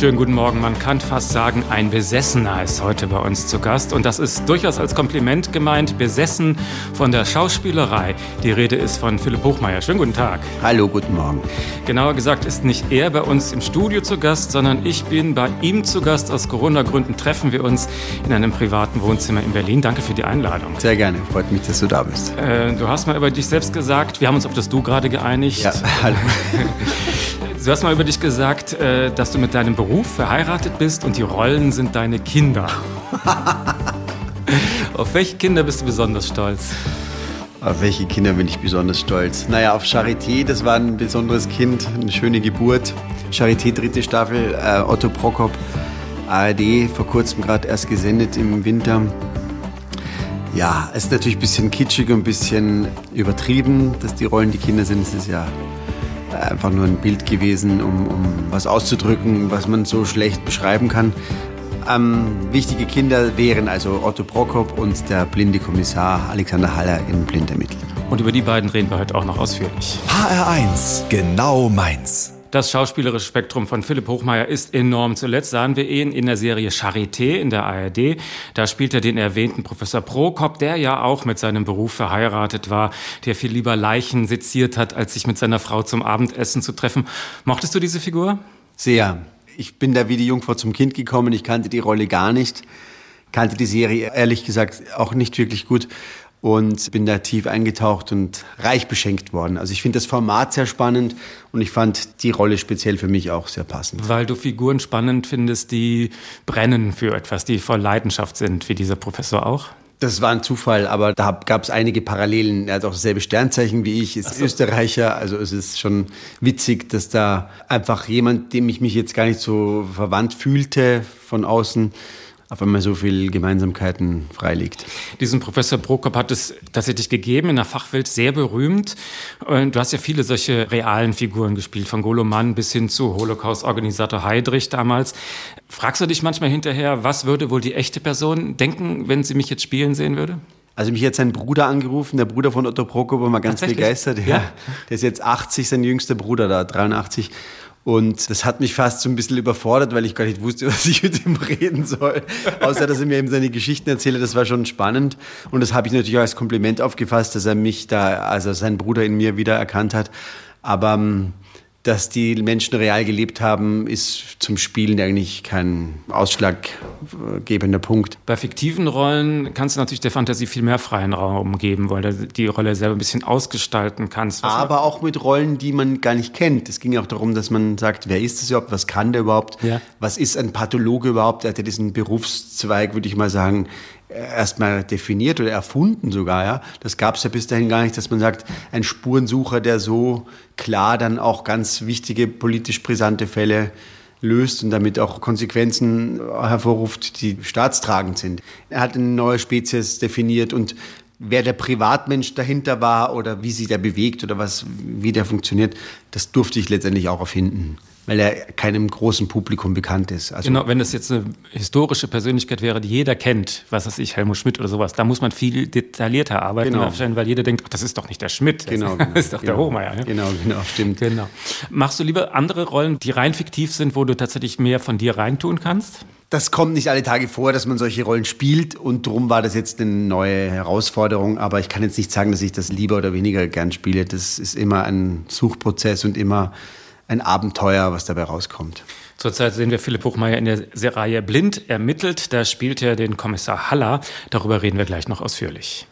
Schönen guten Morgen. Man kann fast sagen, ein Besessener ist heute bei uns zu Gast. Und das ist durchaus als Kompliment gemeint. Besessen von der Schauspielerei. Die Rede ist von Philipp Hochmeier. Schönen guten Tag. Hallo, guten Morgen. Genauer gesagt ist nicht er bei uns im Studio zu Gast, sondern ich bin bei ihm zu Gast. Aus Corona-Gründen treffen wir uns in einem privaten Wohnzimmer in Berlin. Danke für die Einladung. Sehr gerne. Freut mich, dass du da bist. Äh, du hast mal über dich selbst gesagt, wir haben uns auf das Du gerade geeinigt. Ja, hallo. Du hast mal über dich gesagt, äh, dass du mit deinem Beruf verheiratet bist und die Rollen sind deine Kinder. auf welche Kinder bist du besonders stolz? Auf welche Kinder bin ich besonders stolz? Naja, auf Charité, das war ein besonderes Kind, eine schöne Geburt. Charité, dritte Staffel, äh, Otto Prokop, ARD, vor kurzem gerade erst gesendet im Winter. Ja, es ist natürlich ein bisschen kitschig und ein bisschen übertrieben, dass die Rollen die Kinder sind. Es ist ja einfach nur ein Bild gewesen, um, um was auszudrücken, was man so schlecht beschreiben kann. Ähm, wichtige Kinder wären also Otto Prokop und der blinde Kommissar Alexander Haller in Blind ermittelt. Und über die beiden reden wir heute auch noch ausführlich. HR1, genau meins. Das schauspielerische Spektrum von Philipp Hochmeier ist enorm. Zuletzt sahen wir ihn in der Serie Charité in der ARD. Da spielt er den erwähnten Professor Prokop, der ja auch mit seinem Beruf verheiratet war, der viel lieber Leichen seziert hat, als sich mit seiner Frau zum Abendessen zu treffen. Mochtest du diese Figur? Sehr. Ich bin da wie die Jungfrau zum Kind gekommen. Ich kannte die Rolle gar nicht, kannte die Serie ehrlich gesagt auch nicht wirklich gut und bin da tief eingetaucht und reich beschenkt worden. Also ich finde das Format sehr spannend und ich fand die Rolle speziell für mich auch sehr passend. Weil du Figuren spannend findest, die brennen für etwas, die voll Leidenschaft sind, wie dieser Professor auch? Das war ein Zufall, aber da gab es einige Parallelen. Er hat auch dasselbe Sternzeichen wie ich, ist so. Österreicher. Also es ist schon witzig, dass da einfach jemand, dem ich mich jetzt gar nicht so verwandt fühlte von außen, auf einmal so viel Gemeinsamkeiten freiliegt. Diesen Professor Prokop hat es tatsächlich gegeben, in der Fachwelt sehr berühmt. Und du hast ja viele solche realen Figuren gespielt, von Goloman bis hin zu Holocaust-Organisator Heydrich damals. Fragst du dich manchmal hinterher, was würde wohl die echte Person denken, wenn sie mich jetzt spielen sehen würde? Also mich hat sein Bruder angerufen, der Bruder von Otto Prokop, war mal ganz begeistert. Ja, ja. Der ist jetzt 80, sein jüngster Bruder da, 83. Und das hat mich fast so ein bisschen überfordert, weil ich gar nicht wusste, was ich mit ihm reden soll. Außer, dass er mir eben seine Geschichten erzählt, das war schon spannend. Und das habe ich natürlich auch als Kompliment aufgefasst, dass er mich da, also sein Bruder in mir wieder erkannt hat. Aber ähm, dass die Menschen real gelebt haben, ist zum Spielen eigentlich kein ausschlaggebender Punkt. Bei fiktiven Rollen kannst du natürlich der Fantasie viel mehr freien Raum geben, weil du die Rolle selber ein bisschen ausgestalten kannst. Aber auch mit Rollen, die man gar nicht kennt. Es ging auch darum, dass man sagt, wer ist das überhaupt, was kann der überhaupt, ja. was ist ein Pathologe überhaupt? Er hat ja diesen Berufszweig, würde ich mal sagen, erstmal definiert oder erfunden sogar. Ja, das gab es ja bis dahin gar nicht, dass man sagt, ein Spurensucher, der so klar dann auch ganz wichtige politisch brisante Fälle löst und damit auch Konsequenzen hervorruft, die staatstragend sind. Er hat eine neue Spezies definiert und wer der Privatmensch dahinter war oder wie sich der bewegt oder was, wie der funktioniert, das durfte ich letztendlich auch erfinden weil er keinem großen Publikum bekannt ist. Also genau, wenn das jetzt eine historische Persönlichkeit wäre, die jeder kennt, was weiß ich, Helmut Schmidt oder sowas, da muss man viel detaillierter arbeiten, genau. weil jeder denkt, ach, das ist doch nicht der Schmidt, genau, das ist doch genau, der Hohmeier. Ne? Genau, genau, stimmt. Genau. Machst du lieber andere Rollen, die rein fiktiv sind, wo du tatsächlich mehr von dir reintun kannst? Das kommt nicht alle Tage vor, dass man solche Rollen spielt und darum war das jetzt eine neue Herausforderung. Aber ich kann jetzt nicht sagen, dass ich das lieber oder weniger gern spiele. Das ist immer ein Suchprozess und immer ein Abenteuer, was dabei rauskommt. Zurzeit sehen wir Philipp Hochmeier in der Serie Blind ermittelt. Da spielt er den Kommissar Haller. Darüber reden wir gleich noch ausführlich.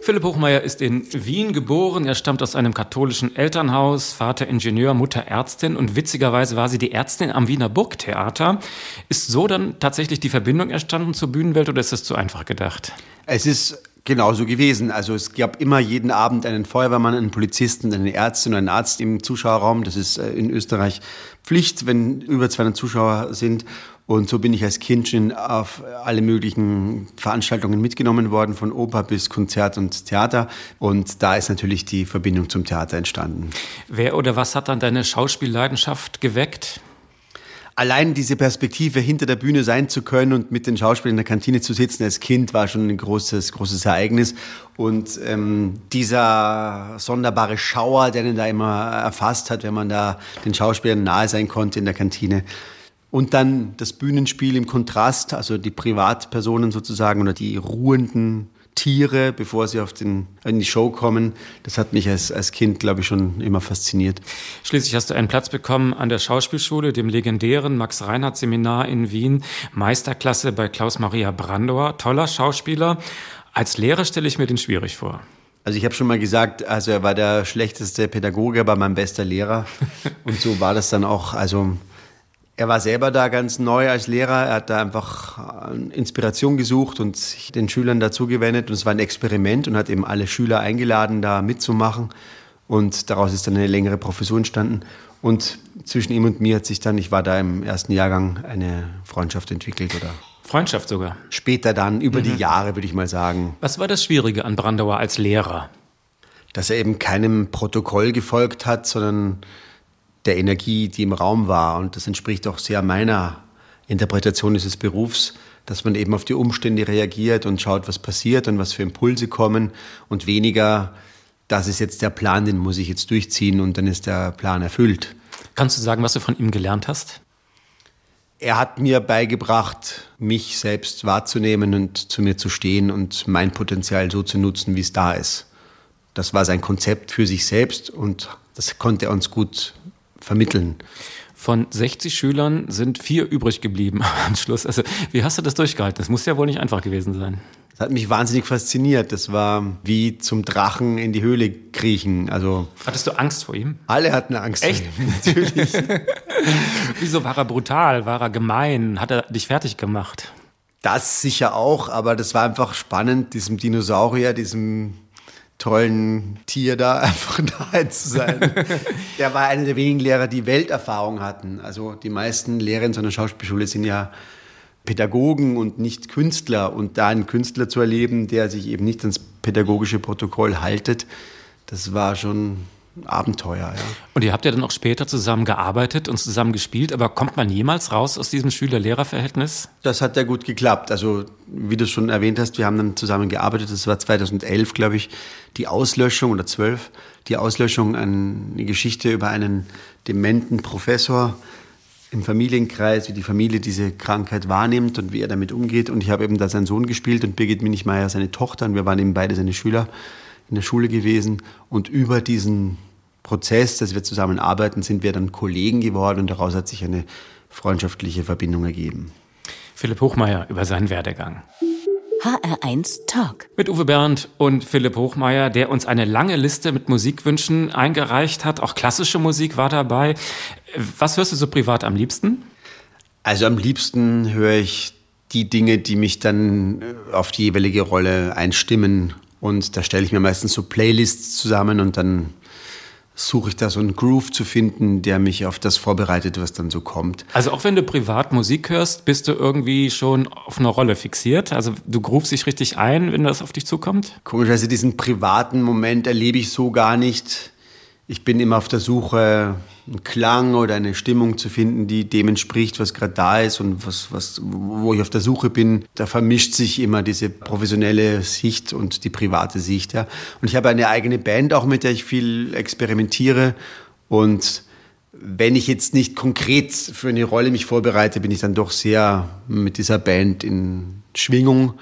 Philipp Hochmeier ist in Wien geboren. Er stammt aus einem katholischen Elternhaus, Vater Ingenieur, Mutter Ärztin und witzigerweise war sie die Ärztin am Wiener Burgtheater. Ist so dann tatsächlich die Verbindung entstanden zur Bühnenwelt oder ist das zu einfach gedacht? Es ist genauso gewesen. Also es gab immer jeden Abend einen Feuerwehrmann, einen Polizisten, eine Ärztin und einen Arzt im Zuschauerraum. Das ist äh, in Österreich Pflicht, wenn über 200 Zuschauer sind. Und so bin ich als Kind schon auf alle möglichen Veranstaltungen mitgenommen worden, von Oper bis Konzert und Theater. Und da ist natürlich die Verbindung zum Theater entstanden. Wer oder was hat dann deine Schauspielleidenschaft geweckt? Allein diese Perspektive hinter der Bühne sein zu können und mit den Schauspielern in der Kantine zu sitzen als Kind war schon ein großes, großes Ereignis. Und ähm, dieser sonderbare Schauer, der den da immer erfasst hat, wenn man da den Schauspielern nahe sein konnte in der Kantine. Und dann das Bühnenspiel im Kontrast, also die Privatpersonen sozusagen oder die ruhenden Tiere, bevor sie auf den, in die Show kommen. Das hat mich als, als Kind, glaube ich, schon immer fasziniert. Schließlich hast du einen Platz bekommen an der Schauspielschule, dem legendären Max-Reinhardt-Seminar in Wien, Meisterklasse bei Klaus-Maria Brandauer, toller Schauspieler. Als Lehrer stelle ich mir den schwierig vor. Also ich habe schon mal gesagt, also er war der schlechteste Pädagoge, aber mein bester Lehrer. Und so war das dann auch. Also er war selber da ganz neu als Lehrer. Er hat da einfach äh, Inspiration gesucht und sich den Schülern dazu gewendet. Und es war ein Experiment und hat eben alle Schüler eingeladen, da mitzumachen. Und daraus ist dann eine längere Professur entstanden. Und zwischen ihm und mir hat sich dann, ich war da im ersten Jahrgang, eine Freundschaft entwickelt oder Freundschaft sogar. Später dann, über mhm. die Jahre, würde ich mal sagen. Was war das Schwierige an Brandauer als Lehrer? Dass er eben keinem Protokoll gefolgt hat, sondern der Energie, die im Raum war. Und das entspricht auch sehr meiner Interpretation dieses Berufs, dass man eben auf die Umstände reagiert und schaut, was passiert und was für Impulse kommen und weniger, das ist jetzt der Plan, den muss ich jetzt durchziehen und dann ist der Plan erfüllt. Kannst du sagen, was du von ihm gelernt hast? Er hat mir beigebracht, mich selbst wahrzunehmen und zu mir zu stehen und mein Potenzial so zu nutzen, wie es da ist. Das war sein Konzept für sich selbst und das konnte er uns gut vermitteln. Von 60 Schülern sind vier übrig geblieben am Schluss. Also, wie hast du das durchgehalten? Das muss ja wohl nicht einfach gewesen sein. Das hat mich wahnsinnig fasziniert. Das war wie zum Drachen in die Höhle kriechen. Also Hattest du Angst vor ihm? Alle hatten Angst Echt? vor ihm, natürlich. Wieso war er brutal? War er gemein? Hat er dich fertig gemacht? Das sicher auch, aber das war einfach spannend, diesem Dinosaurier, diesem tollen Tier da einfach nahe zu sein. der war einer der wenigen Lehrer, die Welterfahrung hatten. Also die meisten Lehrer in so einer Schauspielschule sind ja Pädagogen und nicht Künstler. Und da einen Künstler zu erleben, der sich eben nicht ans pädagogische Protokoll haltet, das war schon Abenteuer. Ja. Und ihr habt ja dann auch später zusammen gearbeitet und zusammen gespielt, aber kommt man jemals raus aus diesem Schüler-Lehrer-Verhältnis? Das hat ja gut geklappt. Also, wie du schon erwähnt hast, wir haben dann zusammen gearbeitet. Das war 2011, glaube ich, die Auslöschung oder 12, die Auslöschung, eine Geschichte über einen dementen Professor im Familienkreis, wie die Familie diese Krankheit wahrnimmt und wie er damit umgeht. Und ich habe eben da seinen Sohn gespielt und Birgit Minichmeier seine Tochter und wir waren eben beide seine Schüler in der Schule gewesen und über diesen Prozess, dass wir zusammenarbeiten, sind wir dann Kollegen geworden und daraus hat sich eine freundschaftliche Verbindung ergeben. Philipp Hochmeier über seinen Werdegang. HR1 Talk. Mit Uwe Bernd und Philipp Hochmeier, der uns eine lange Liste mit Musikwünschen eingereicht hat. Auch klassische Musik war dabei. Was hörst du so privat am liebsten? Also am liebsten höre ich die Dinge, die mich dann auf die jeweilige Rolle einstimmen. Und da stelle ich mir meistens so Playlists zusammen und dann suche ich da so einen Groove zu finden, der mich auf das vorbereitet, was dann so kommt. Also auch wenn du privat Musik hörst, bist du irgendwie schon auf eine Rolle fixiert? Also du groovst dich richtig ein, wenn das auf dich zukommt? Komischerweise diesen privaten Moment erlebe ich so gar nicht ich bin immer auf der Suche, einen Klang oder eine Stimmung zu finden, die dem entspricht, was gerade da ist und was, was, wo ich auf der Suche bin. Da vermischt sich immer diese professionelle Sicht und die private Sicht. Ja. Und ich habe eine eigene Band auch, mit der ich viel experimentiere. Und wenn ich jetzt nicht konkret für eine Rolle mich vorbereite, bin ich dann doch sehr mit dieser Band in Schwingung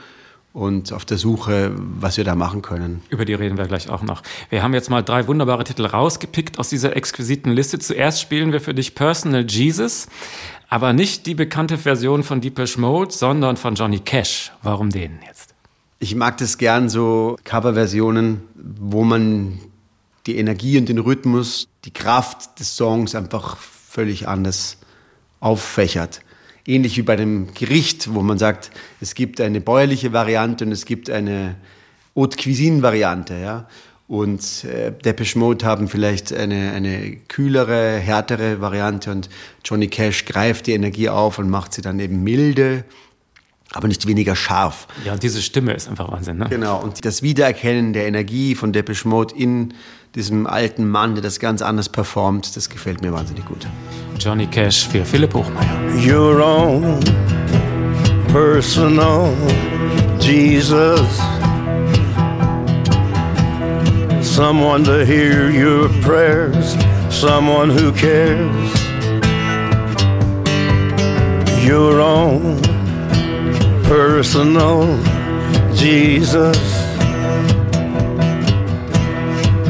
und auf der Suche, was wir da machen können. Über die reden wir gleich auch noch. Wir haben jetzt mal drei wunderbare Titel rausgepickt aus dieser exquisiten Liste. Zuerst spielen wir für dich Personal Jesus, aber nicht die bekannte Version von Deepish Mode, sondern von Johnny Cash. Warum den jetzt? Ich mag das gern, so Coverversionen, wo man die Energie und den Rhythmus, die Kraft des Songs einfach völlig anders auffächert ähnlich wie bei einem Gericht, wo man sagt, es gibt eine bäuerliche Variante und es gibt eine Haute Cuisine Variante, ja. Und äh, Depeche Mode haben vielleicht eine, eine kühlere, härtere Variante und Johnny Cash greift die Energie auf und macht sie dann eben milde aber nicht weniger scharf. Ja, und diese Stimme ist einfach Wahnsinn, ne? Genau, und das Wiedererkennen der Energie von Depeche Mode in diesem alten Mann, der das ganz anders performt, das gefällt mir wahnsinnig gut. Johnny Cash für Philipp Hochmeier. Your own personal Jesus. Someone to hear your prayers, someone who cares. Your own personal Jesus.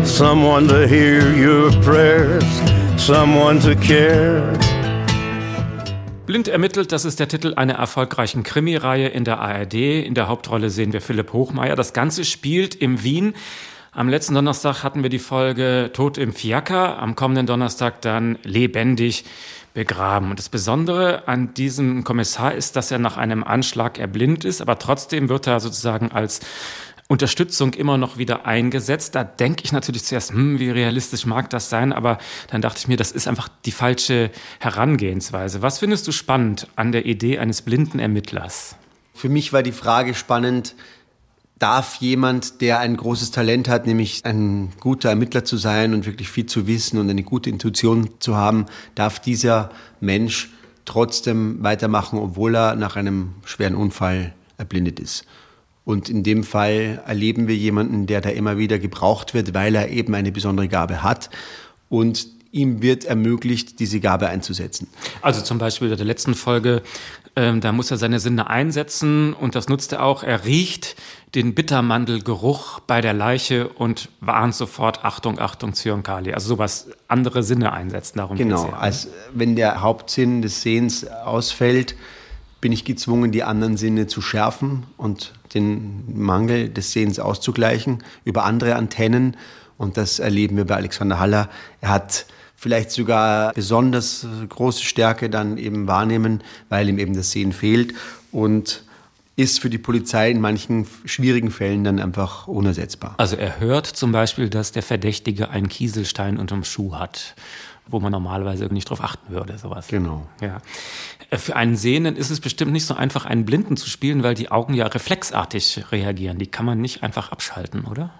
Someone to hear your prayers, someone to care. Blind ermittelt, das ist der Titel einer erfolgreichen Krimireihe in der ARD. In der Hauptrolle sehen wir Philipp Hochmeier. Das Ganze spielt im Wien. Am letzten Donnerstag hatten wir die Folge Tod im Fiaker, am kommenden Donnerstag dann lebendig begraben. Und das Besondere an diesem Kommissar ist, dass er nach einem Anschlag erblind ist, aber trotzdem wird er sozusagen als Unterstützung immer noch wieder eingesetzt. Da denke ich natürlich zuerst, hm, wie realistisch mag das sein? Aber dann dachte ich mir, das ist einfach die falsche Herangehensweise. Was findest du spannend an der Idee eines blinden Ermittlers? Für mich war die Frage spannend, darf jemand, der ein großes Talent hat, nämlich ein guter Ermittler zu sein und wirklich viel zu wissen und eine gute Intuition zu haben, darf dieser Mensch trotzdem weitermachen, obwohl er nach einem schweren Unfall erblindet ist. Und in dem Fall erleben wir jemanden, der da immer wieder gebraucht wird, weil er eben eine besondere Gabe hat. Und ihm wird ermöglicht, diese Gabe einzusetzen. Also zum Beispiel in der letzten Folge, ähm, da muss er seine Sinne einsetzen und das nutzt er auch. Er riecht den Bittermandelgeruch bei der Leiche und warnt sofort Achtung, Achtung, Zyankali. Also sowas, andere Sinne einsetzen. Darum genau, ja. als wenn der Hauptsinn des Sehens ausfällt, bin ich gezwungen, die anderen Sinne zu schärfen und den Mangel des Sehens auszugleichen über andere Antennen. Und das erleben wir bei Alexander Haller. Er hat vielleicht sogar besonders große Stärke dann eben wahrnehmen, weil ihm eben das Sehen fehlt und ist für die Polizei in manchen schwierigen Fällen dann einfach unersetzbar. Also er hört zum Beispiel, dass der Verdächtige einen Kieselstein unterm Schuh hat, wo man normalerweise nicht drauf achten würde, sowas. Genau. Ja. Für einen Sehenden ist es bestimmt nicht so einfach, einen Blinden zu spielen, weil die Augen ja reflexartig reagieren. Die kann man nicht einfach abschalten, oder?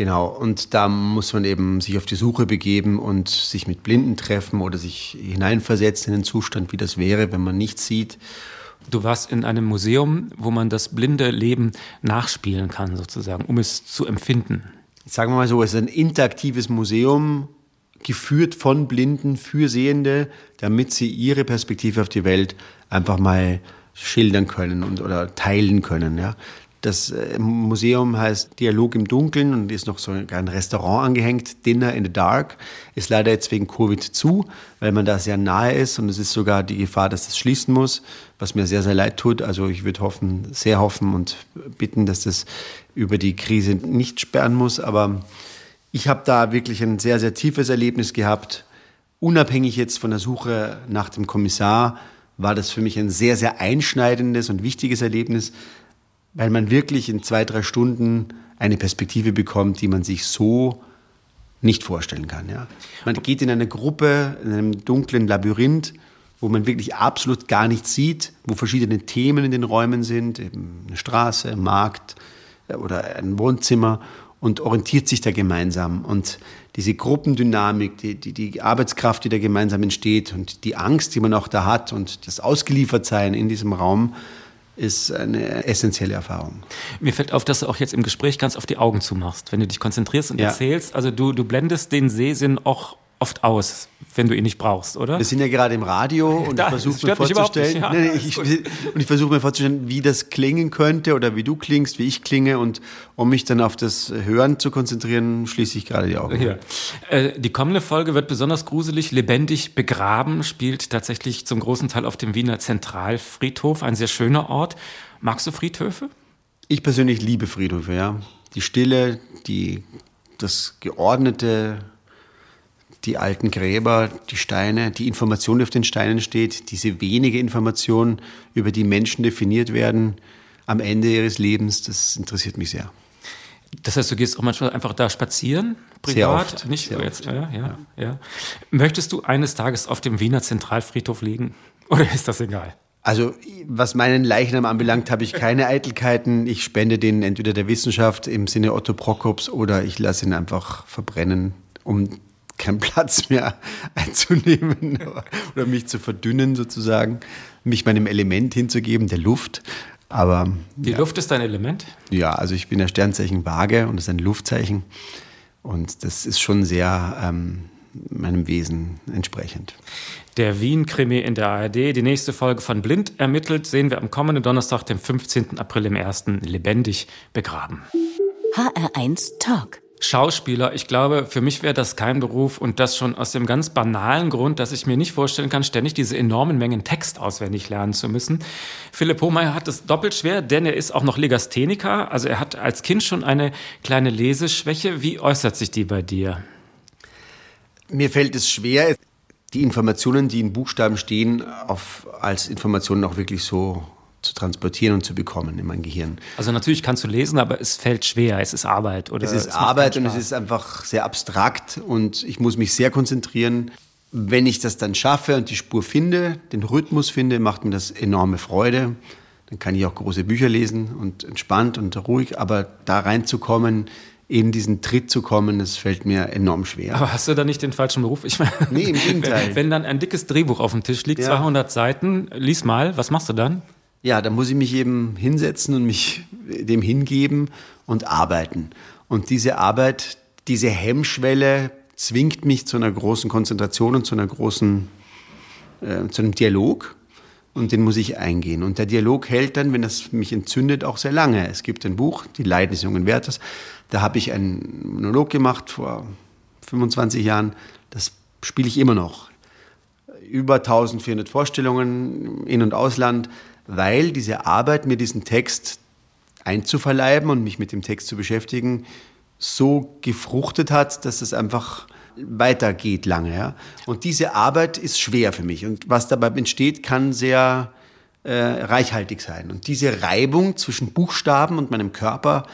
Genau, und da muss man eben sich auf die Suche begeben und sich mit Blinden treffen oder sich hineinversetzen in den Zustand, wie das wäre, wenn man nichts sieht. Du warst in einem Museum, wo man das blinde Leben nachspielen kann, sozusagen, um es zu empfinden. Sagen wir mal so, es ist ein interaktives Museum, geführt von Blinden für Sehende, damit sie ihre Perspektive auf die Welt einfach mal schildern können und, oder teilen können. Ja. Das äh, Museum heißt Dialog im Dunkeln und ist noch so ein Restaurant angehängt, Dinner in the Dark. Ist leider jetzt wegen Covid zu, weil man da sehr nahe ist und es ist sogar die Gefahr, dass das schließen muss, was mir sehr, sehr leid tut. Also ich würde hoffen, sehr hoffen und bitten, dass das über die Krise nicht sperren muss. Aber ich habe da wirklich ein sehr, sehr tiefes Erlebnis gehabt. Unabhängig jetzt von der Suche nach dem Kommissar war das für mich ein sehr, sehr einschneidendes und wichtiges Erlebnis, weil man wirklich in zwei, drei Stunden eine Perspektive bekommt, die man sich so nicht vorstellen kann. Ja. Man geht in eine Gruppe, in einem dunklen Labyrinth, wo man wirklich absolut gar nichts sieht, wo verschiedene Themen in den Räumen sind, eben eine Straße, ein Markt äh, oder ein Wohnzimmer und orientiert sich da gemeinsam. Und diese Gruppendynamik, die, die, die Arbeitskraft, die da gemeinsam entsteht und die Angst, die man auch da hat und das Ausgeliefertsein in diesem Raum, ist eine essentielle Erfahrung. Mir fällt auf, dass du auch jetzt im Gespräch ganz auf die Augen zumachst, wenn du dich konzentrierst und ja. erzählst. Also du, du blendest den Sehsinn auch oft aus, wenn du ihn nicht brauchst, oder? Wir sind ja gerade im Radio und da, ich versuche mir vorzustellen, ja, nee, nee, ich, und ich versuche mir vorzustellen, wie das klingen könnte oder wie du klingst, wie ich klinge und um mich dann auf das Hören zu konzentrieren, schließe ich gerade die Augen. Ja. Äh, die kommende Folge wird besonders gruselig. Lebendig begraben spielt tatsächlich zum großen Teil auf dem Wiener Zentralfriedhof, ein sehr schöner Ort. Magst du Friedhöfe? Ich persönlich liebe Friedhöfe, ja. Die Stille, die, das geordnete, die alten Gräber, die Steine, die Information, die auf den Steinen steht, diese wenige Information, über die Menschen definiert werden am Ende ihres Lebens, das interessiert mich sehr. Das heißt, du gehst auch manchmal einfach da spazieren, privat? Sehr oft. Nicht sehr jetzt, oft. Ja, ja, ja. Möchtest du eines Tages auf dem Wiener Zentralfriedhof liegen? Oder ist das egal? Also was meinen Leichnam anbelangt, habe ich keine Eitelkeiten. Ich spende den entweder der Wissenschaft im Sinne Otto Prokops oder ich lasse ihn einfach verbrennen, um keinen Platz mehr einzunehmen oder mich zu verdünnen sozusagen, mich meinem Element hinzugeben, der Luft. Aber die ja. Luft ist dein Element? Ja, also ich bin der Sternzeichen Waage und das ist ein Luftzeichen und das ist schon sehr ähm, meinem Wesen entsprechend. Der Wien-Krimi in der ARD. Die nächste Folge von Blind ermittelt sehen wir am kommenden Donnerstag, dem 15. April im ersten lebendig begraben. HR1 Talk. Schauspieler, ich glaube, für mich wäre das kein Beruf und das schon aus dem ganz banalen Grund, dass ich mir nicht vorstellen kann, ständig diese enormen Mengen Text auswendig lernen zu müssen. Philipp Hohmeier hat es doppelt schwer, denn er ist auch noch Legastheniker, also er hat als Kind schon eine kleine Leseschwäche. Wie äußert sich die bei dir? Mir fällt es schwer, die Informationen, die in Buchstaben stehen, auf, als Informationen auch wirklich so zu transportieren und zu bekommen in mein Gehirn. Also natürlich kannst du lesen, aber es fällt schwer, es ist Arbeit. Oder es ist es Arbeit und es ist einfach sehr abstrakt und ich muss mich sehr konzentrieren. Wenn ich das dann schaffe und die Spur finde, den Rhythmus finde, macht mir das enorme Freude. Dann kann ich auch große Bücher lesen und entspannt und ruhig, aber da reinzukommen, in diesen Tritt zu kommen, das fällt mir enorm schwer. Aber hast du da nicht den falschen Beruf? Ich meine, nee, im Gegenteil. Wenn, wenn dann ein dickes Drehbuch auf dem Tisch liegt, ja. 200 Seiten, lies mal, was machst du dann? Ja, da muss ich mich eben hinsetzen und mich dem hingeben und arbeiten. Und diese Arbeit, diese Hemmschwelle zwingt mich zu einer großen Konzentration und zu einer großen, äh, zu einem Dialog und den muss ich eingehen. Und der Dialog hält dann, wenn das mich entzündet, auch sehr lange. Es gibt ein Buch, Die Leiden des jungen Werthers. Da habe ich einen Monolog gemacht vor 25 Jahren. Das spiele ich immer noch. Über 1400 Vorstellungen in- und ausland, weil diese Arbeit, mir diesen Text einzuverleiben und mich mit dem Text zu beschäftigen, so gefruchtet hat, dass es einfach weitergeht lange. Ja? Und diese Arbeit ist schwer für mich. Und was dabei entsteht, kann sehr äh, reichhaltig sein. Und diese Reibung zwischen Buchstaben und meinem Körper,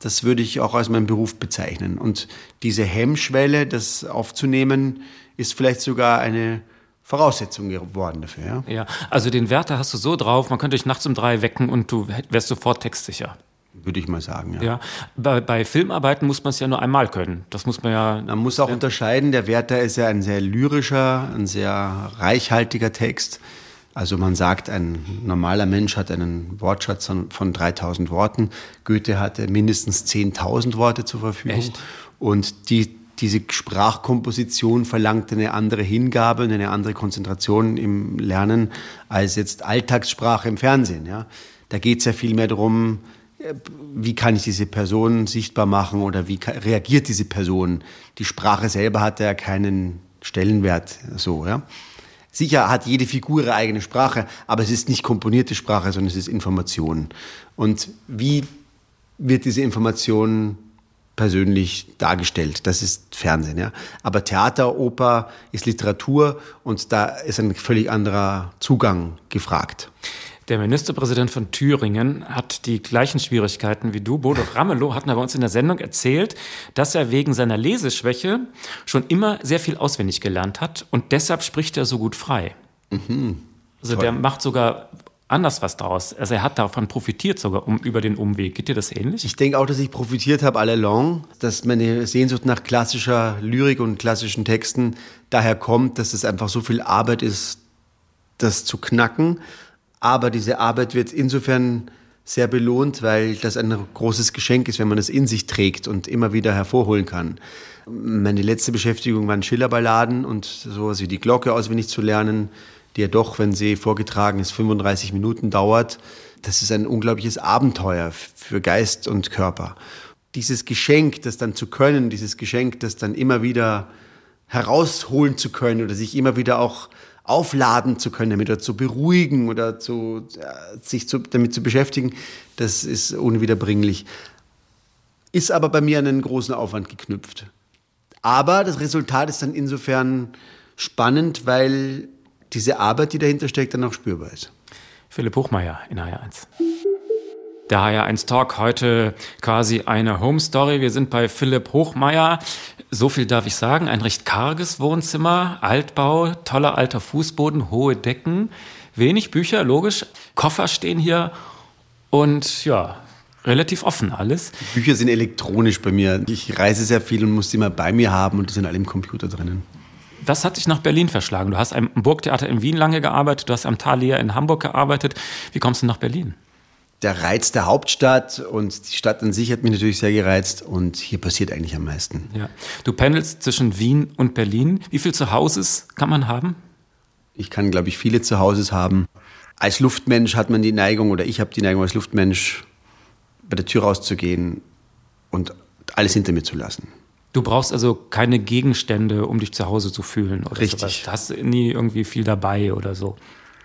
das würde ich auch als meinen Beruf bezeichnen. Und diese Hemmschwelle, das aufzunehmen, ist vielleicht sogar eine Voraussetzung geworden dafür. Ja, ja also den Wärter hast du so drauf, man könnte dich nachts um drei wecken und du wärst sofort textsicher. Würde ich mal sagen, ja. ja bei, bei Filmarbeiten muss man es ja nur einmal können. Das muss man ja. Man muss auch unterscheiden. Der Werther ist ja ein sehr lyrischer, ein sehr reichhaltiger Text. Also man sagt, ein normaler Mensch hat einen Wortschatz von, von 3000 Worten. Goethe hatte mindestens 10.000 Worte zur Verfügung. Echt? Und die, diese Sprachkomposition verlangt eine andere Hingabe und eine andere Konzentration im Lernen als jetzt Alltagssprache im Fernsehen. Ja? Da geht es ja viel mehr darum, wie kann ich diese Person sichtbar machen oder wie reagiert diese Person? Die Sprache selber hat ja keinen Stellenwert so, ja. Sicher hat jede Figur ihre eigene Sprache, aber es ist nicht komponierte Sprache, sondern es ist Information. Und wie wird diese Information persönlich dargestellt? Das ist Fernsehen, ja. Aber Theater, Oper ist Literatur und da ist ein völlig anderer Zugang gefragt. Der Ministerpräsident von Thüringen hat die gleichen Schwierigkeiten wie du. Bodo Ramelow hat bei uns in der Sendung erzählt, dass er wegen seiner Leseschwäche schon immer sehr viel auswendig gelernt hat und deshalb spricht er so gut frei. Mhm. Also Toll. der macht sogar anders was draus. Also er hat davon profitiert sogar um, über den Umweg. Geht dir das ähnlich? Ich denke auch, dass ich profitiert habe all along, dass meine Sehnsucht nach klassischer Lyrik und klassischen Texten daher kommt, dass es einfach so viel Arbeit ist, das zu knacken aber diese Arbeit wird insofern sehr belohnt, weil das ein großes Geschenk ist, wenn man es in sich trägt und immer wieder hervorholen kann. Meine letzte Beschäftigung waren Schillerballaden und sowas wie die Glocke auswendig zu lernen, die ja doch, wenn sie vorgetragen ist, 35 Minuten dauert. Das ist ein unglaubliches Abenteuer für Geist und Körper. Dieses Geschenk, das dann zu können, dieses Geschenk, das dann immer wieder herausholen zu können oder sich immer wieder auch aufladen zu können, damit oder zu beruhigen oder zu, äh, sich zu, damit zu beschäftigen, das ist unwiederbringlich. Ist aber bei mir an einen großen Aufwand geknüpft. Aber das Resultat ist dann insofern spannend, weil diese Arbeit, die dahinter steckt, dann auch spürbar ist. Philipp Hochmeier in HR1. Der HR1 Talk heute quasi eine Home Story. Wir sind bei Philipp Hochmeier. So viel darf ich sagen. Ein recht karges Wohnzimmer, Altbau, toller alter Fußboden, hohe Decken. Wenig Bücher, logisch. Koffer stehen hier und ja, relativ offen alles. Bücher sind elektronisch bei mir. Ich reise sehr viel und muss sie immer bei mir haben und die sind alle im Computer drinnen. Was hat dich nach Berlin verschlagen? Du hast am Burgtheater in Wien lange gearbeitet, du hast am Thalia in Hamburg gearbeitet. Wie kommst du nach Berlin? Der Reiz der Hauptstadt und die Stadt an sich hat mich natürlich sehr gereizt und hier passiert eigentlich am meisten. Ja. Du pendelst zwischen Wien und Berlin. Wie viel Zuhauses kann man haben? Ich kann, glaube ich, viele Zuhauses haben. Als Luftmensch hat man die Neigung, oder ich habe die Neigung als Luftmensch, bei der Tür rauszugehen und alles hinter mir zu lassen. Du brauchst also keine Gegenstände, um dich zu Hause zu fühlen oder Richtig. sowas. Du hast nie irgendwie viel dabei oder so.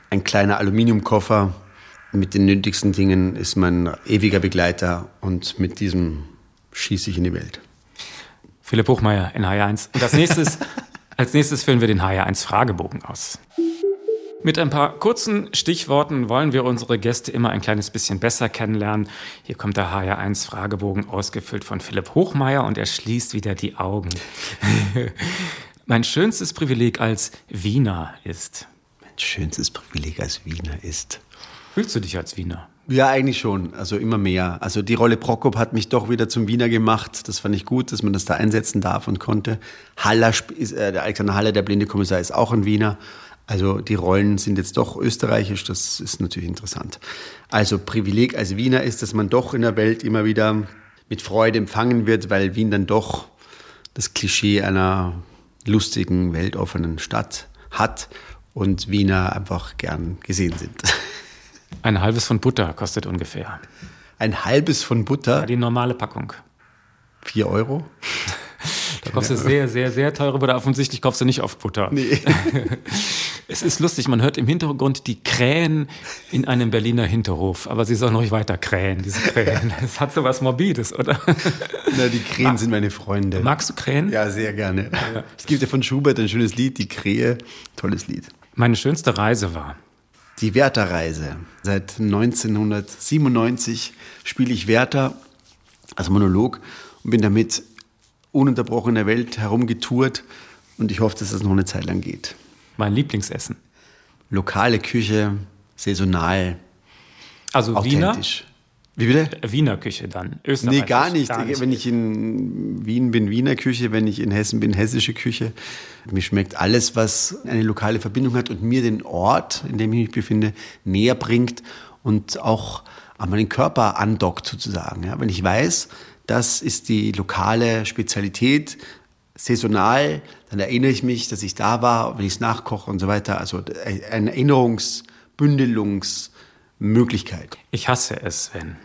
Ein kleiner Aluminiumkoffer mit den nötigsten Dingen ist mein ewiger Begleiter und mit diesem schieße ich in die Welt. Philipp Buchmeier in HR1. Und als nächstes, als nächstes füllen wir den HR1 Fragebogen aus. Mit ein paar kurzen Stichworten wollen wir unsere Gäste immer ein kleines bisschen besser kennenlernen. Hier kommt der HR1 Fragebogen ausgefüllt von Philipp Hochmeier und er schließt wieder die Augen. mein schönstes Privileg als Wiener ist. Mein schönstes Privileg als Wiener ist. Fühlst du dich als Wiener? Ja, eigentlich schon. Also immer mehr. Also die Rolle Prokop hat mich doch wieder zum Wiener gemacht. Das fand ich gut, dass man das da einsetzen darf und konnte. Haller, ist, äh, der Alexander Haller, der blinde Kommissar, ist auch ein Wiener. Also die Rollen sind jetzt doch österreichisch, das ist natürlich interessant. Also Privileg als Wiener ist, dass man doch in der Welt immer wieder mit Freude empfangen wird, weil Wien dann doch das Klischee einer lustigen, weltoffenen Stadt hat und Wiener einfach gern gesehen sind. Ein halbes von Butter kostet ungefähr. Ein halbes von Butter? Ja, die normale Packung. Vier Euro? Da kaufst du sehr, sehr, sehr teure Butter. Offensichtlich kaufst du nicht oft Butter. Nee. Es ist lustig, man hört im Hintergrund die Krähen in einem Berliner Hinterhof. Aber sie sollen noch weiter krähen, diese Krähen. Es hat so was Morbides, oder? Na, die Krähen sind meine Freunde. Magst du Krähen? Ja, sehr gerne. Es gibt ja von Schubert ein schönes Lied, Die Krähe. Tolles Lied. Meine schönste Reise war. Die Werther-Reise. Seit 1997 spiele ich Werther als Monolog und bin damit ununterbrochen in der Welt herumgetourt und ich hoffe, dass das noch eine Zeit lang geht. Mein Lieblingsessen. Lokale Küche, saisonal, Also Wiener? authentisch. Wie bitte? Wiener Küche dann. Österreich. Nee, gar nicht. Wenn ich in Wien bin, Wiener Küche. Wenn ich in Hessen bin, hessische Küche. Mir schmeckt alles, was eine lokale Verbindung hat und mir den Ort, in dem ich mich befinde, näher bringt und auch an meinen Körper andockt sozusagen. Ja, wenn ich weiß, das ist die lokale Spezialität, saisonal, dann erinnere ich mich, dass ich da war, wenn ich es nachkoche und so weiter. Also eine Erinnerungsbündelungsmöglichkeit. Ich hasse es, wenn.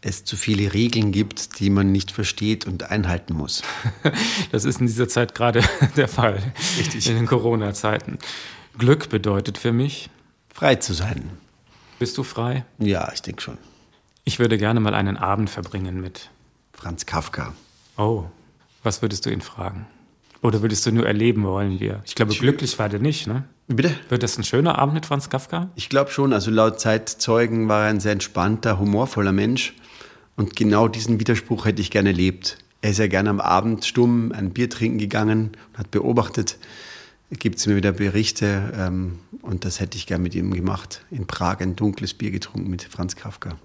es zu viele Regeln gibt, die man nicht versteht und einhalten muss. Das ist in dieser Zeit gerade der Fall. Richtig. In den Corona-Zeiten. Glück bedeutet für mich, Frei zu sein. bist du frei? Ja, ich denke schon. Ich würde gerne mal einen Abend verbringen mit. Franz Kafka. Oh, was würdest du ihn fragen? Oder würdest du nur erleben wollen wir? Ich glaube, glücklich war der nicht, ne? Bitte? Wird das ein schöner Abend mit Franz Kafka? Ich glaube schon, also laut Zeitzeugen war er ein sehr entspannter, humorvoller Mensch. Und genau diesen Widerspruch hätte ich gerne erlebt. Er ist ja gerne am Abend stumm ein Bier trinken gegangen und hat beobachtet. Gibt es mir wieder Berichte ähm, und das hätte ich gerne mit ihm gemacht. In Prag ein dunkles Bier getrunken mit Franz Kafka.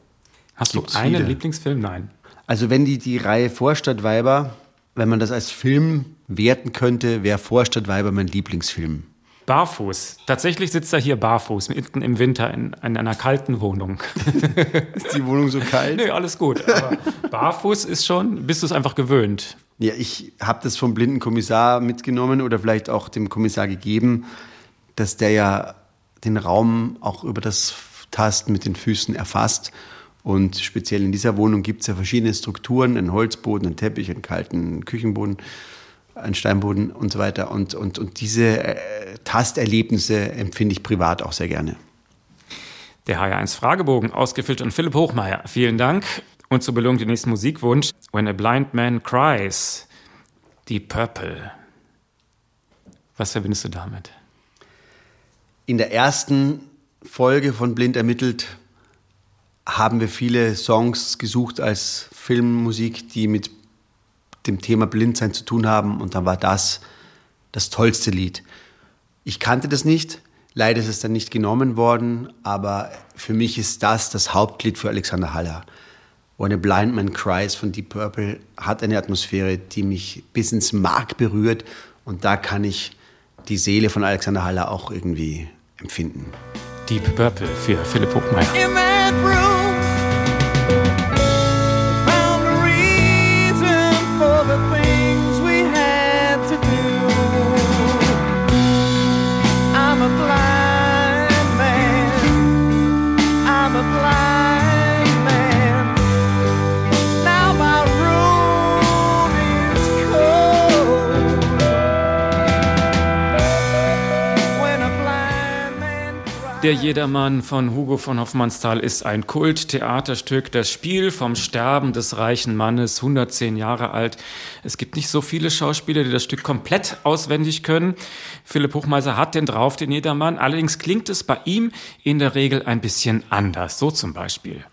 Hast Gibt's du einen viele. Lieblingsfilm? Nein. Also wenn die, die Reihe Vorstadtweiber, wenn man das als Film werten könnte, wäre Vorstadtweiber mein Lieblingsfilm. Barfuß. Tatsächlich sitzt er hier barfuß, mitten im Winter in, in einer kalten Wohnung. Ist die Wohnung so kalt? nee, alles gut. Aber barfuß ist schon, bist du es einfach gewöhnt. Ja, ich habe das vom blinden Kommissar mitgenommen oder vielleicht auch dem Kommissar gegeben, dass der ja den Raum auch über das Tasten mit den Füßen erfasst. Und speziell in dieser Wohnung gibt es ja verschiedene Strukturen, einen Holzboden, einen Teppich, einen kalten Küchenboden, einen Steinboden und so weiter. Und, und, und diese äh, Tasterlebnisse empfinde ich privat auch sehr gerne. Der HR1 Fragebogen, ausgefüllt von Philipp Hochmeier. Vielen Dank. Und zur Belohnung den nächsten Musikwunsch. When a Blind Man Cries. Die Purple. Was verbindest du damit? In der ersten Folge von Blind ermittelt haben wir viele Songs gesucht als Filmmusik, die mit dem Thema Blindsein zu tun haben. Und dann war das das tollste Lied. Ich kannte das nicht. Leider ist es dann nicht genommen worden, aber für mich ist das das Hauptlied für Alexander Haller. When a Blind Man Cries von Deep Purple hat eine Atmosphäre, die mich bis ins Mark berührt und da kann ich die Seele von Alexander Haller auch irgendwie empfinden. Deep Purple für Philipp Hochmeier. Der Jedermann von Hugo von Hoffmannsthal ist ein Kulttheaterstück. Das Spiel vom Sterben des reichen Mannes, 110 Jahre alt. Es gibt nicht so viele Schauspieler, die das Stück komplett auswendig können. Philipp Hochmeiser hat den drauf, den Jedermann. Allerdings klingt es bei ihm in der Regel ein bisschen anders. So zum Beispiel.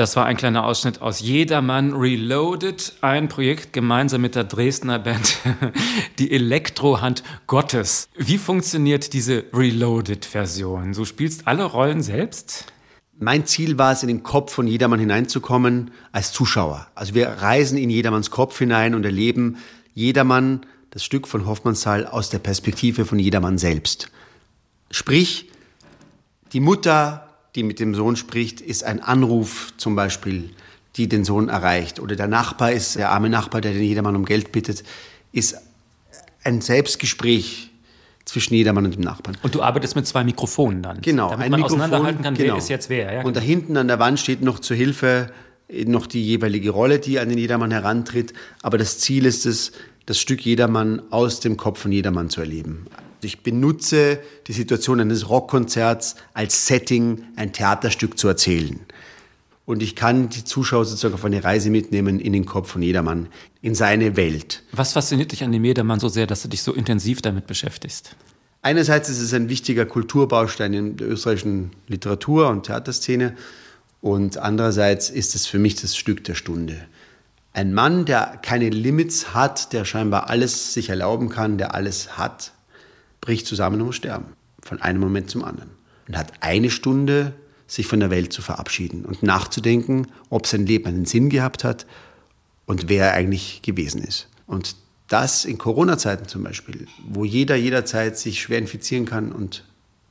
Das war ein kleiner Ausschnitt aus Jedermann Reloaded, ein Projekt gemeinsam mit der Dresdner Band Die Elektrohand Gottes. Wie funktioniert diese Reloaded-Version? Du spielst alle Rollen selbst? Mein Ziel war es, in den Kopf von jedermann hineinzukommen als Zuschauer. Also wir reisen in jedermanns Kopf hinein und erleben jedermann das Stück von Hoffmannsthal aus der Perspektive von jedermann selbst. Sprich, die Mutter die mit dem Sohn spricht, ist ein Anruf zum Beispiel, die den Sohn erreicht. Oder der Nachbar ist, der arme Nachbar, der den jedermann um Geld bittet, ist ein Selbstgespräch zwischen jedermann und dem Nachbarn. Und du arbeitest mit zwei Mikrofonen dann? Genau. Damit ein man Mikrofon, auseinanderhalten kann, genau. wer ist jetzt wer. Ja? Und da hinten an der Wand steht noch zur Hilfe noch die jeweilige Rolle, die an den Jedermann herantritt. Aber das Ziel ist es, das Stück Jedermann aus dem Kopf von Jedermann zu erleben. Ich benutze die Situation eines Rockkonzerts als Setting, ein Theaterstück zu erzählen. Und ich kann die Zuschauer sozusagen auf eine Reise mitnehmen in den Kopf von Jedermann, in seine Welt. Was fasziniert dich an dem Jedermann so sehr, dass du dich so intensiv damit beschäftigst? Einerseits ist es ein wichtiger Kulturbaustein in der österreichischen Literatur- und Theaterszene. Und andererseits ist es für mich das Stück der Stunde. Ein Mann, der keine Limits hat, der scheinbar alles sich erlauben kann, der alles hat, bricht zusammen und muss sterben. Von einem Moment zum anderen. Und hat eine Stunde, sich von der Welt zu verabschieden und nachzudenken, ob sein Leben einen Sinn gehabt hat und wer er eigentlich gewesen ist. Und das in Corona-Zeiten zum Beispiel, wo jeder jederzeit sich schwer infizieren kann und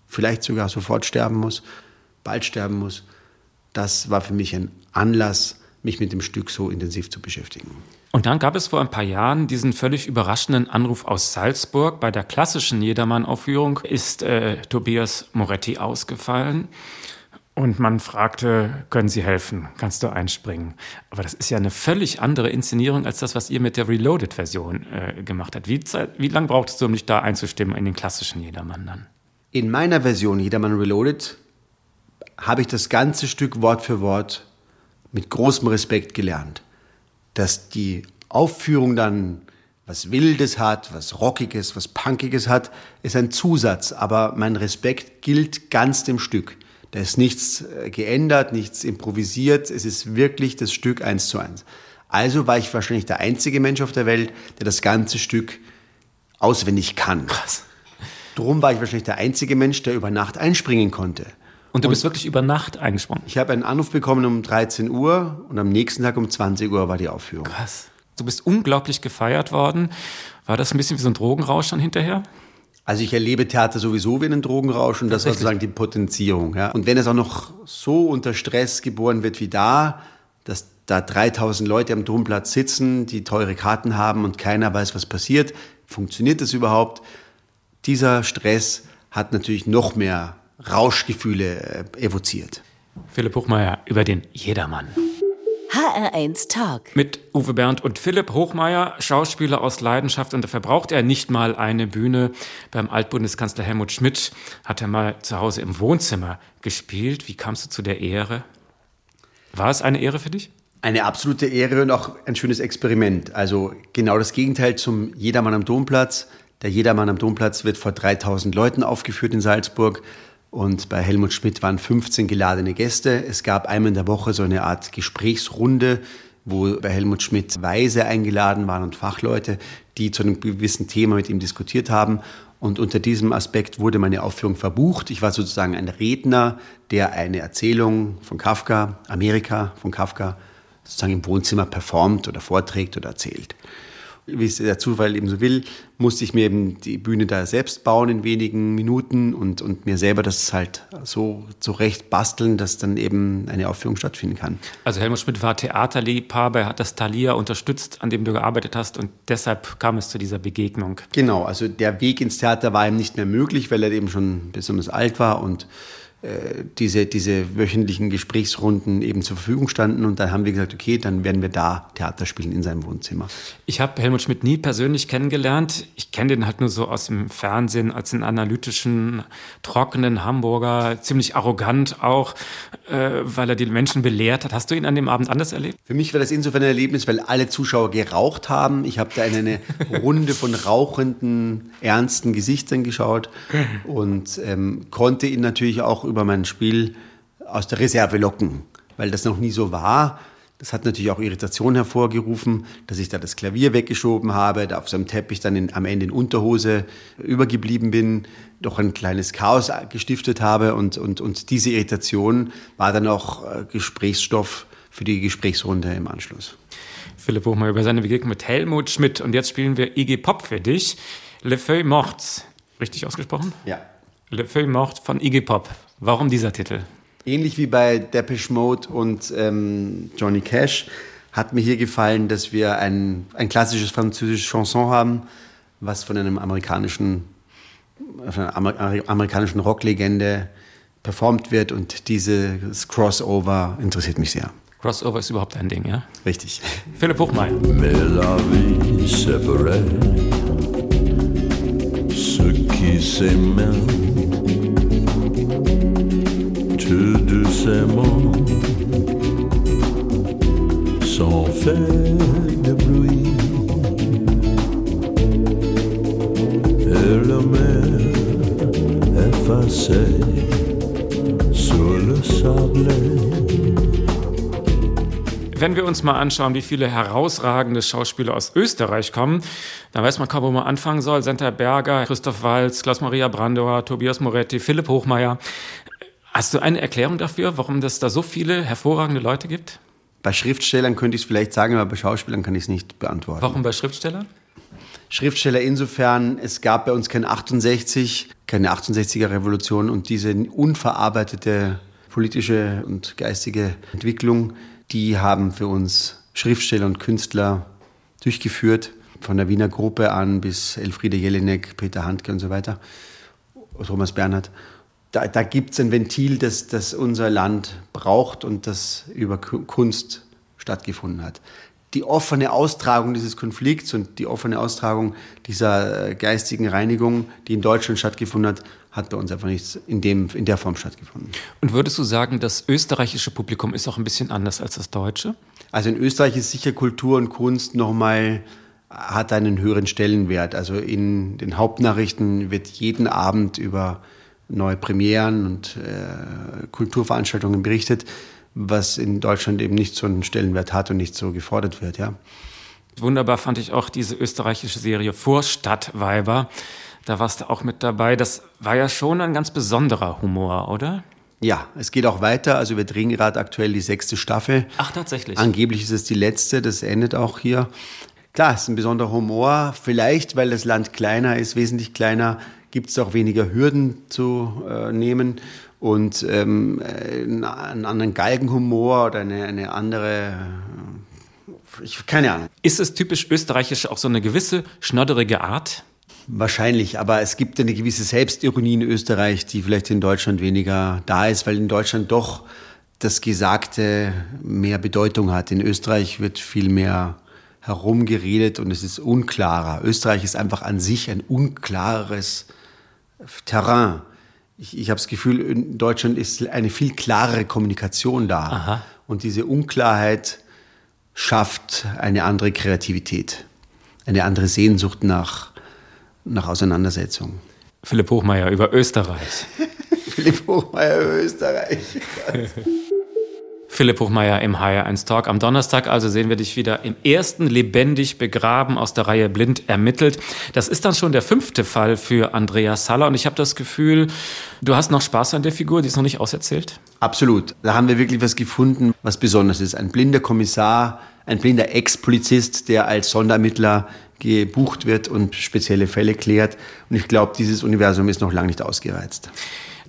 vielleicht sogar sofort sterben muss, bald sterben muss, das war für mich ein Anlass, mich mit dem Stück so intensiv zu beschäftigen. Und dann gab es vor ein paar Jahren diesen völlig überraschenden Anruf aus Salzburg. Bei der klassischen Jedermann-Aufführung ist äh, Tobias Moretti ausgefallen. Und man fragte, können Sie helfen? Kannst du einspringen? Aber das ist ja eine völlig andere Inszenierung als das, was ihr mit der Reloaded-Version äh, gemacht habt. Wie, wie lange brauchtest du, um dich da einzustimmen in den klassischen Jedermann dann? In meiner Version Jedermann Reloaded habe ich das ganze Stück Wort für Wort mit großem Respekt gelernt dass die Aufführung dann was Wildes hat, was Rockiges, was Punkiges hat, ist ein Zusatz. Aber mein Respekt gilt ganz dem Stück. Da ist nichts äh, geändert, nichts improvisiert. Es ist wirklich das Stück eins zu eins. Also war ich wahrscheinlich der einzige Mensch auf der Welt, der das ganze Stück auswendig kann. Krass. Drum war ich wahrscheinlich der einzige Mensch, der über Nacht einspringen konnte. Und du und bist wirklich über Nacht eingesprungen? Ich habe einen Anruf bekommen um 13 Uhr und am nächsten Tag um 20 Uhr war die Aufführung. Krass. Du bist unglaublich gefeiert worden. War das ein bisschen wie so ein Drogenrausch dann hinterher? Also ich erlebe Theater sowieso wie einen Drogenrausch und das war sozusagen die Potenzierung. Ja. Und wenn es auch noch so unter Stress geboren wird wie da, dass da 3000 Leute am Domplatz sitzen, die teure Karten haben und keiner weiß, was passiert, funktioniert das überhaupt? Dieser Stress hat natürlich noch mehr Rauschgefühle äh, evoziert. Philipp Hochmeier über den Jedermann. HR1 Talk. Mit Uwe Bernd und Philipp Hochmeier, Schauspieler aus Leidenschaft. Und dafür braucht er nicht mal eine Bühne. Beim Altbundeskanzler Helmut Schmidt hat er mal zu Hause im Wohnzimmer gespielt. Wie kamst du zu der Ehre? War es eine Ehre für dich? Eine absolute Ehre und auch ein schönes Experiment. Also genau das Gegenteil zum Jedermann am Domplatz. Der Jedermann am Domplatz wird vor 3000 Leuten aufgeführt in Salzburg. Und bei Helmut Schmidt waren 15 geladene Gäste. Es gab einmal in der Woche so eine Art Gesprächsrunde, wo bei Helmut Schmidt Weise eingeladen waren und Fachleute, die zu einem gewissen Thema mit ihm diskutiert haben. Und unter diesem Aspekt wurde meine Aufführung verbucht. Ich war sozusagen ein Redner, der eine Erzählung von Kafka, Amerika von Kafka, sozusagen im Wohnzimmer performt oder vorträgt oder erzählt wie es der Zufall eben so will, musste ich mir eben die Bühne da selbst bauen in wenigen Minuten und, und mir selber das halt so zurecht basteln, dass dann eben eine Aufführung stattfinden kann. Also Helmut Schmidt war Theaterliebhaber, er hat das Thalia unterstützt, an dem du gearbeitet hast und deshalb kam es zu dieser Begegnung. Genau, also der Weg ins Theater war ihm nicht mehr möglich, weil er eben schon besonders alt war und diese, diese wöchentlichen Gesprächsrunden eben zur Verfügung standen. Und dann haben wir gesagt, okay, dann werden wir da Theater spielen in seinem Wohnzimmer. Ich habe Helmut Schmidt nie persönlich kennengelernt. Ich kenne den halt nur so aus dem Fernsehen als einen analytischen, trockenen Hamburger, ziemlich arrogant auch, äh, weil er die Menschen belehrt hat. Hast du ihn an dem Abend anders erlebt? Für mich war das insofern ein Erlebnis, weil alle Zuschauer geraucht haben. Ich habe da in eine Runde von rauchenden, ernsten Gesichtern geschaut und ähm, konnte ihn natürlich auch über mein Spiel aus der Reserve locken, weil das noch nie so war. Das hat natürlich auch Irritation hervorgerufen, dass ich da das Klavier weggeschoben habe, da auf seinem Teppich dann in, am Ende in Unterhose übergeblieben bin, doch ein kleines Chaos gestiftet habe und, und, und diese Irritation war dann auch äh, Gesprächsstoff für die Gesprächsrunde im Anschluss. Philipp Hochmeier über seine Begegnung mit Helmut Schmidt und jetzt spielen wir Iggy Pop für dich. Le Feuille Morte. Richtig ausgesprochen? Ja. Le Feuille Morte von Iggy Pop. Warum dieser Titel? Ähnlich wie bei Depeche Mode und ähm, Johnny Cash hat mir hier gefallen, dass wir ein, ein klassisches französisches Chanson haben, was von einem amerikanischen, einer amerikanischen Rocklegende performt wird und dieses Crossover interessiert mich sehr. Crossover ist überhaupt ein Ding, ja? Richtig. Philipp Buchmeier. Mais tout doucement, sans faire de bruit. Et la mer effacée sur le sable. Wenn wir uns mal anschauen, wie viele herausragende Schauspieler aus Österreich kommen, dann weiß man kaum, wo man anfangen soll. Senta Berger, Christoph Walz, Klaus-Maria Brandauer, Tobias Moretti, Philipp Hochmeier. Hast du eine Erklärung dafür, warum es da so viele hervorragende Leute gibt? Bei Schriftstellern könnte ich es vielleicht sagen, aber bei Schauspielern kann ich es nicht beantworten. Warum bei Schriftstellern? Schriftsteller insofern, es gab bei uns kein 68, keine 68er Revolution und diese unverarbeitete politische und geistige Entwicklung, die haben für uns Schriftsteller und Künstler durchgeführt, von der Wiener Gruppe an bis Elfriede Jelinek, Peter Handke und so weiter, Thomas Bernhard da, da gibt es ein Ventil, das, das unser Land braucht und das über Kunst stattgefunden hat. Die offene Austragung dieses Konflikts und die offene Austragung dieser äh, geistigen Reinigung, die in Deutschland stattgefunden hat, hat bei uns einfach nicht in, dem, in der Form stattgefunden. Und würdest du sagen, das österreichische Publikum ist auch ein bisschen anders als das deutsche? Also in Österreich ist sicher Kultur und Kunst nochmal hat einen höheren Stellenwert. Also in den Hauptnachrichten wird jeden Abend über neue Premieren und äh, Kulturveranstaltungen berichtet, was in Deutschland eben nicht so einen Stellenwert hat und nicht so gefordert wird, ja. Wunderbar fand ich auch diese österreichische Serie Vorstadtweiber. Da warst du auch mit dabei. Das war ja schon ein ganz besonderer Humor, oder? Ja, es geht auch weiter. Also wir drehen gerade aktuell die sechste Staffel. Ach, tatsächlich. Angeblich ist es die letzte, das endet auch hier. Klar, es ist ein besonderer Humor. Vielleicht, weil das Land kleiner ist, wesentlich kleiner, gibt es auch weniger Hürden zu äh, nehmen und ähm, einen anderen Galgenhumor oder eine, eine andere, äh, ich, keine Ahnung. Ist es typisch österreichisch auch so eine gewisse schnodderige Art? Wahrscheinlich, aber es gibt eine gewisse Selbstironie in Österreich, die vielleicht in Deutschland weniger da ist, weil in Deutschland doch das Gesagte mehr Bedeutung hat. In Österreich wird viel mehr herumgeredet und es ist unklarer. Österreich ist einfach an sich ein unklares Terrain. Ich, ich habe das Gefühl, in Deutschland ist eine viel klarere Kommunikation da. Aha. Und diese Unklarheit schafft eine andere Kreativität, eine andere Sehnsucht nach, nach Auseinandersetzung. Philipp Hochmeier über Österreich. Philipp Hochmeier über Österreich. Philipp Hochmeier im HR1 Talk. Am Donnerstag also sehen wir dich wieder im ersten lebendig begraben aus der Reihe Blind ermittelt. Das ist dann schon der fünfte Fall für Andreas Saller und ich habe das Gefühl, du hast noch Spaß an der Figur, die ist noch nicht auserzählt? Absolut. Da haben wir wirklich was gefunden, was besonders ist. Ein blinder Kommissar, ein blinder Ex-Polizist, der als Sonderermittler gebucht wird und spezielle Fälle klärt. Und ich glaube, dieses Universum ist noch lange nicht ausgereizt.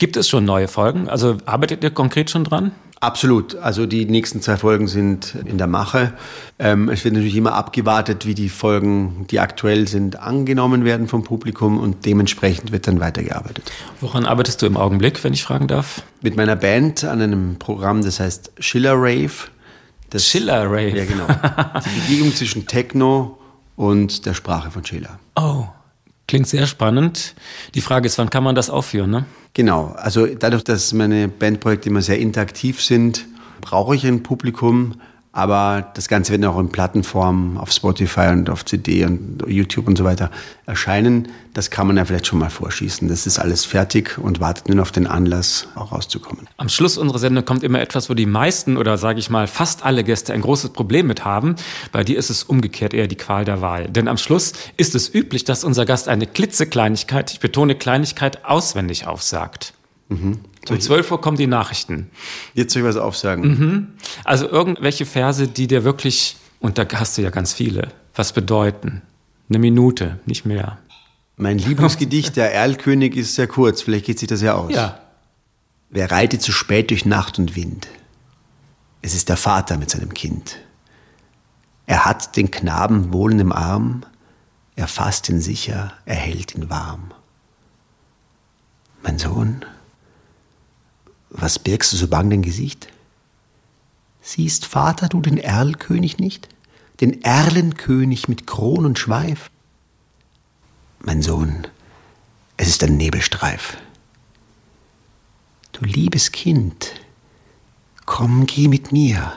Gibt es schon neue Folgen? Also arbeitet ihr konkret schon dran? Absolut. Also die nächsten zwei Folgen sind in der Mache. Ähm, es wird natürlich immer abgewartet, wie die Folgen, die aktuell sind, angenommen werden vom Publikum und dementsprechend wird dann weitergearbeitet. Woran arbeitest du im Augenblick, wenn ich fragen darf? Mit meiner Band an einem Programm, das heißt Schiller Rave. Das, Schiller Rave? Ja, genau. Die Bewegung zwischen Techno und der Sprache von Schiller. Oh, klingt sehr spannend. Die Frage ist, wann kann man das aufführen, ne? Genau, also dadurch, dass meine Bandprojekte immer sehr interaktiv sind, brauche ich ein Publikum, aber das Ganze wird auch in Plattenform auf Spotify und auf CD und YouTube und so weiter erscheinen. Das kann man ja vielleicht schon mal vorschießen. Das ist alles fertig und wartet nur auf den Anlass, auch rauszukommen. Am Schluss unserer Sendung kommt immer etwas, wo die meisten oder sage ich mal fast alle Gäste ein großes Problem mit haben. Bei dir ist es umgekehrt eher die Qual der Wahl. Denn am Schluss ist es üblich, dass unser Gast eine klitzekleinigkeit, ich betone Kleinigkeit, auswendig aufsagt. Mhm. Um 12 Uhr kommen die Nachrichten. Jetzt soll ich was aufsagen. Mhm. Also irgendwelche Verse, die dir wirklich, und da hast du ja ganz viele, was bedeuten. Eine Minute, nicht mehr. Mein Lieblingsgedicht, der Erlkönig, ist sehr kurz. Vielleicht geht sich das ja aus. Ja. Wer reitet zu spät durch Nacht und Wind? Es ist der Vater mit seinem Kind. Er hat den Knaben wohl im Arm, er fasst ihn sicher, er hält ihn warm. Mein Sohn, was birgst du so bang dein Gesicht? Siehst, Vater, du den Erlkönig nicht? Den Erlenkönig mit Kron und Schweif? Mein Sohn, es ist ein Nebelstreif. Du liebes Kind, komm, geh mit mir.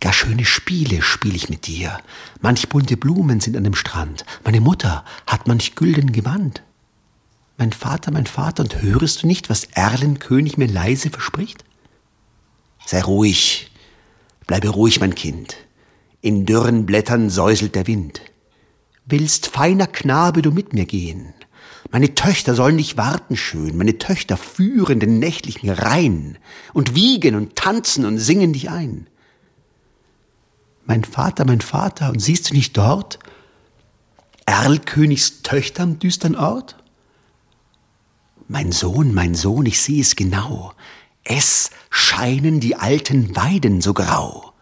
Gar schöne Spiele spiel ich mit dir. Manch bunte Blumen sind an dem Strand. Meine Mutter hat manch gülden Gewand. Mein Vater, mein Vater, und hörest du nicht, was Erlenkönig mir leise verspricht? Sei ruhig, bleibe ruhig, mein Kind. In dürren Blättern säuselt der Wind. Willst, feiner Knabe, du mit mir gehen? Meine Töchter sollen dich warten schön, meine Töchter führen den nächtlichen Rhein und wiegen und tanzen und singen dich ein. Mein Vater, mein Vater, und siehst du nicht dort Erlkönigs Töchter am düstern Ort? Mein Sohn, mein Sohn, ich sehe es genau. Es scheinen die alten Weiden so grau.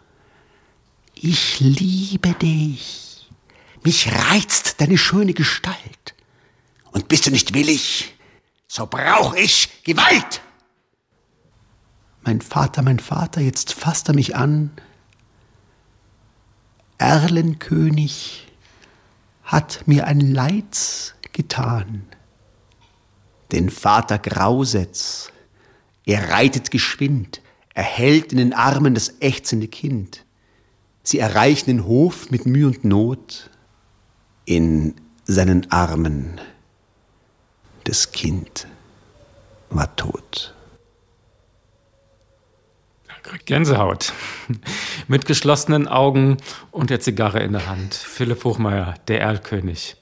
Ich liebe dich. Mich reizt deine schöne Gestalt. Und bist du nicht willig, so brauch ich Gewalt. Mein Vater, mein Vater, jetzt fasst er mich an. Erlenkönig hat mir ein Leids getan den Vater Grausetz. Er reitet geschwind, er hält in den Armen das ächzende Kind. Sie erreichen den Hof mit Mühe und Not. In seinen Armen das Kind war tot. Gänsehaut. Mit geschlossenen Augen und der Zigarre in der Hand. Philipp Hochmeier, der Erlkönig.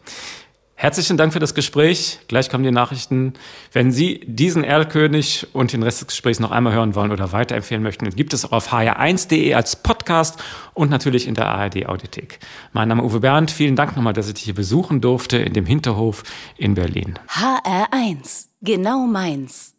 Herzlichen Dank für das Gespräch. Gleich kommen die Nachrichten. Wenn Sie diesen Erlkönig und den Rest des Gesprächs noch einmal hören wollen oder weiterempfehlen möchten, gibt es auch auf hr1.de als Podcast und natürlich in der ARD Audiothek. Mein Name ist Uwe Bernd. Vielen Dank nochmal, dass ich dich hier besuchen durfte in dem Hinterhof in Berlin. HR1. Genau meins.